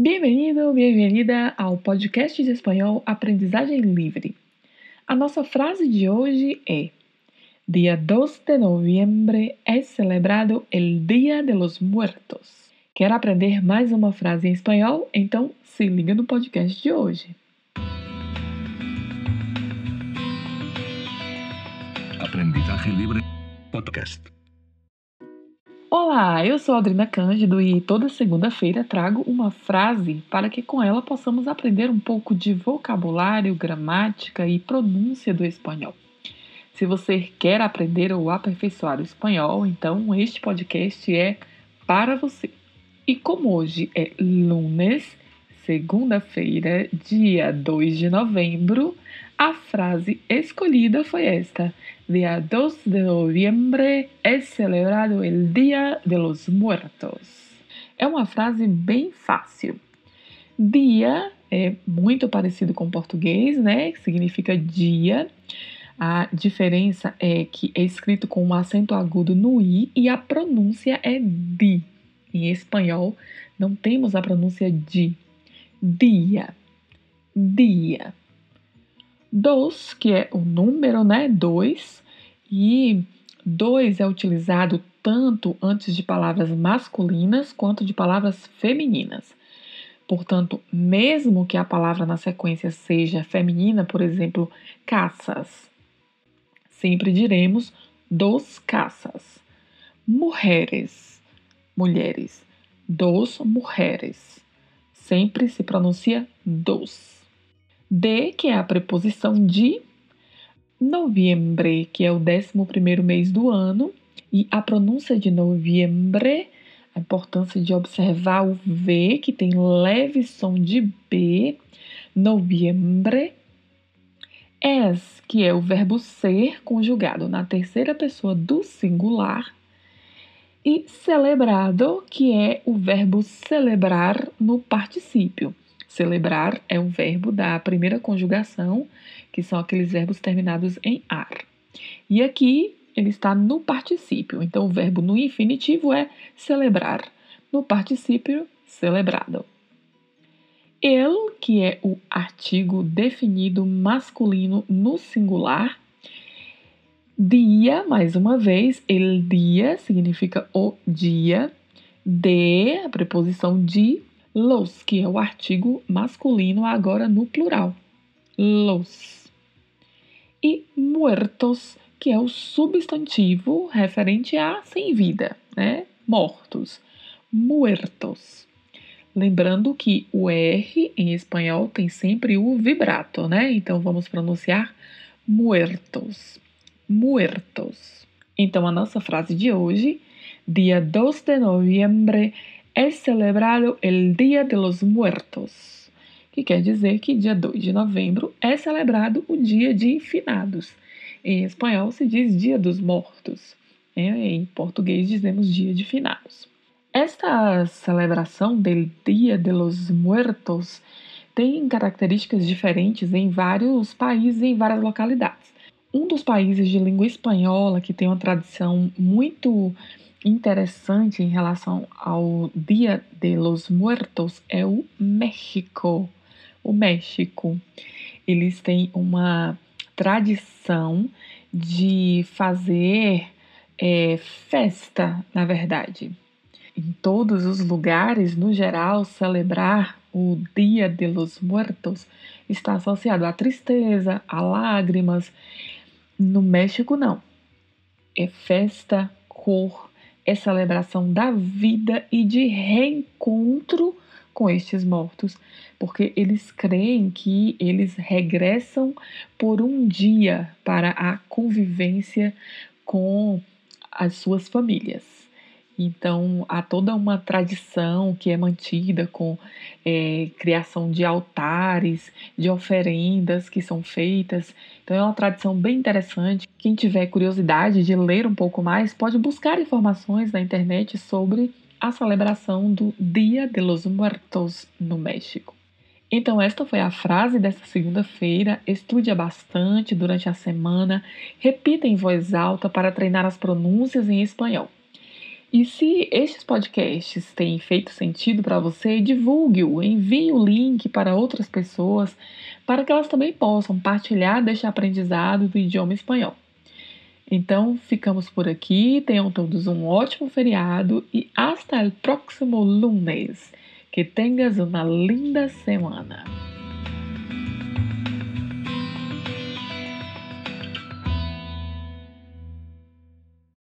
Bem-vindo, bem-vinda ao podcast de espanhol Aprendizagem Livre. A nossa frase de hoje é: Dia 2 de noviembre é celebrado el Dia de los Muertos. Quer aprender mais uma frase em espanhol? Então se liga no podcast de hoje. Aprendizagem Livre Podcast. Olá, eu sou Adrina Cândido e toda segunda-feira trago uma frase para que com ela possamos aprender um pouco de vocabulário, gramática e pronúncia do espanhol. Se você quer aprender ou aperfeiçoar o espanhol, então este podcast é para você. E como hoje é lunes, segunda-feira, dia 2 de novembro, a frase escolhida foi esta: Dia 2 de noviembre é celebrado el Dia de los Muertos. É uma frase bem fácil. Dia é muito parecido com o português, né? Significa dia. A diferença é que é escrito com um acento agudo no i e a pronúncia é di. Em espanhol, não temos a pronúncia di. Dia. Dia. Dos, que é o número, né? Dois. E dois é utilizado tanto antes de palavras masculinas quanto de palavras femininas. Portanto, mesmo que a palavra na sequência seja feminina, por exemplo, caças, sempre diremos dos caças. Mulheres, mulheres, dos mulheres. Sempre se pronuncia dos. De, que é a preposição de, noviembre, que é o 11 mês do ano, e a pronúncia de noviembre, a importância de observar o V, que tem leve som de B, noviembre, es, que é o verbo ser conjugado na terceira pessoa do singular, e celebrado, que é o verbo celebrar no particípio. Celebrar é um verbo da primeira conjugação, que são aqueles verbos terminados em ar. E aqui ele está no particípio. Então o verbo no infinitivo é celebrar, no particípio celebrado. El, que é o artigo definido masculino no singular. Dia, mais uma vez, el dia significa o dia. De, a preposição de, los, que é o artigo masculino agora no plural. Los. E muertos, que é o substantivo referente a sem vida, né? Mortos. Muertos. Lembrando que o R em espanhol tem sempre o vibrato, né? Então vamos pronunciar muertos. Muertos. Então a nossa frase de hoje, dia 2 de noviembre é celebrado el Dia de los Muertos, que quer dizer que dia 2 de novembro é celebrado o Dia de Finados. Em espanhol se diz Dia dos Mortos. Né? Em português dizemos Dia de Finados. Esta celebração del Dia de los Muertos tem características diferentes em vários países e em várias localidades. Um dos países de língua espanhola que tem uma tradição muito interessante em relação ao Dia de los Muertos é o México. O México. Eles têm uma tradição de fazer é, festa, na verdade. Em todos os lugares, no geral, celebrar o Dia de los Muertos está associado à tristeza, a lágrimas. No México, não. É festa, cor, é celebração da vida e de reencontro com estes mortos, porque eles creem que eles regressam por um dia para a convivência com as suas famílias. Então, há toda uma tradição que é mantida com é, criação de altares, de oferendas que são feitas. Então, é uma tradição bem interessante. Quem tiver curiosidade de ler um pouco mais, pode buscar informações na internet sobre a celebração do Dia de los Muertos no México. Então, esta foi a frase desta segunda-feira. Estude bastante durante a semana, repita em voz alta para treinar as pronúncias em espanhol. E se estes podcasts têm feito sentido para você, divulgue-o, envie o link para outras pessoas, para que elas também possam partilhar deste aprendizado do idioma espanhol. Então, ficamos por aqui. Tenham todos um ótimo feriado e hasta el próximo lunes. Que tenhas uma linda semana.